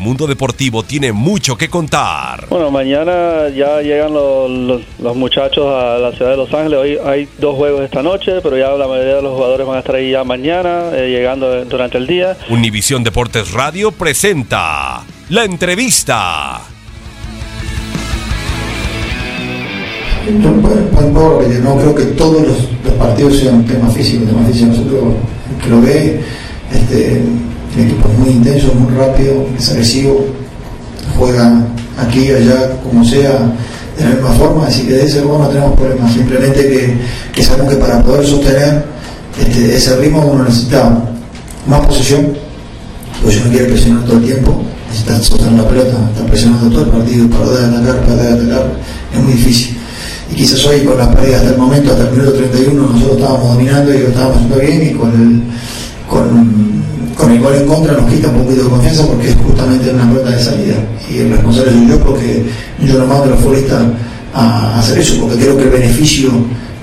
Mundo deportivo tiene mucho que contar. Bueno, mañana ya llegan los, los- los muchachos a la ciudad de Los Ángeles. Hoy hay dos juegos esta noche, pero ya la mayoría de los jugadores van a estar ahí ya mañana, eh, llegando durante el día. Univisión Deportes Radio presenta la entrevista. No creo que todos los, los partidos sean temas físicos, temas físicos. Nosotros, el que lo ve, este, el equipo muy intenso, muy rápido, es agresivo, juega aquí, allá, como sea, de la misma forma, así que de ese modo no tenemos problemas. Simplemente que, sabemos que para poder sostener este, ese ritmo uno necesita más posesión, pues uno quiere presionar todo el tiempo, necesita sostener la pelota, está presionando todo el partido, para de atacar, para de atacar, es muy difícil. Y quizás hoy con las paredes hasta el momento, hasta el minuto 31, nosotros estábamos dominando y lo estábamos haciendo bien y con el, con, con el gol en contra nos quita un poquito de confianza porque es justamente una pelota de salida. Y el responsable soy yo porque yo no mando a los futbolistas a hacer eso, porque creo que el beneficio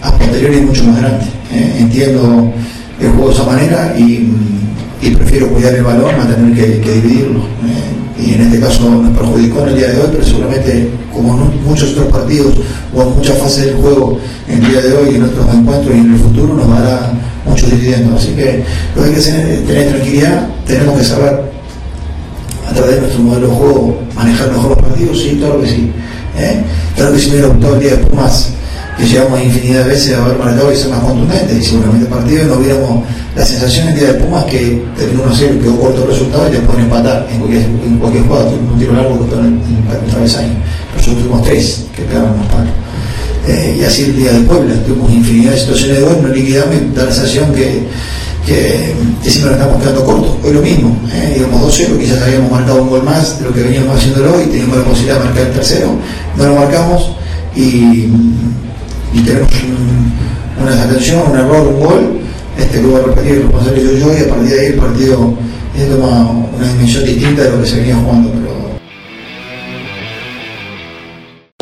a posteriori es mucho más grande. Eh, entiendo el juego de esa manera y, y prefiero cuidar el balón a tener que, que dividirlo. Eh, y en este caso nos perjudicó en el día de hoy, pero seguramente como en muchos otros partidos o en muchas fases del juego en el día de hoy, en otros encuentros y en el futuro nos dará Así que lo que hay que tener tranquilidad, tenemos que saber a través de nuestro modelo de juego manejar mejor los partidos, sí, claro que sí. ¿eh? Claro que si hubiera gustado el día de Pumas, que llegamos infinidad de veces a haber marcado y ser más contundentes, y seguramente el partido no hubiéramos la sensación el día de Pumas que terminó 1 0 quedó corto el resultado y te pueden empatar en cualquier, en cualquier jugada, un tiro largo que en el travesaño. Nosotros tuvimos tres que pegaron los palos. Eh, y así el día de Puebla, tuvimos infinidad de situaciones de gol, no liquidamos y da la sensación que, siempre nos estamos quedando cortos. Hoy lo mismo, eh, íbamos 2-0, quizás habíamos marcado un gol más de lo que veníamos haciéndolo hoy, teníamos la posibilidad de marcar el tercero, no lo marcamos y, tenemos un- una desatención, un error, un gol, este, que voy a repetir el responsable soy yo y a partir de ahí el partido eh, toma una dimensión distinta de lo que se venía jugando.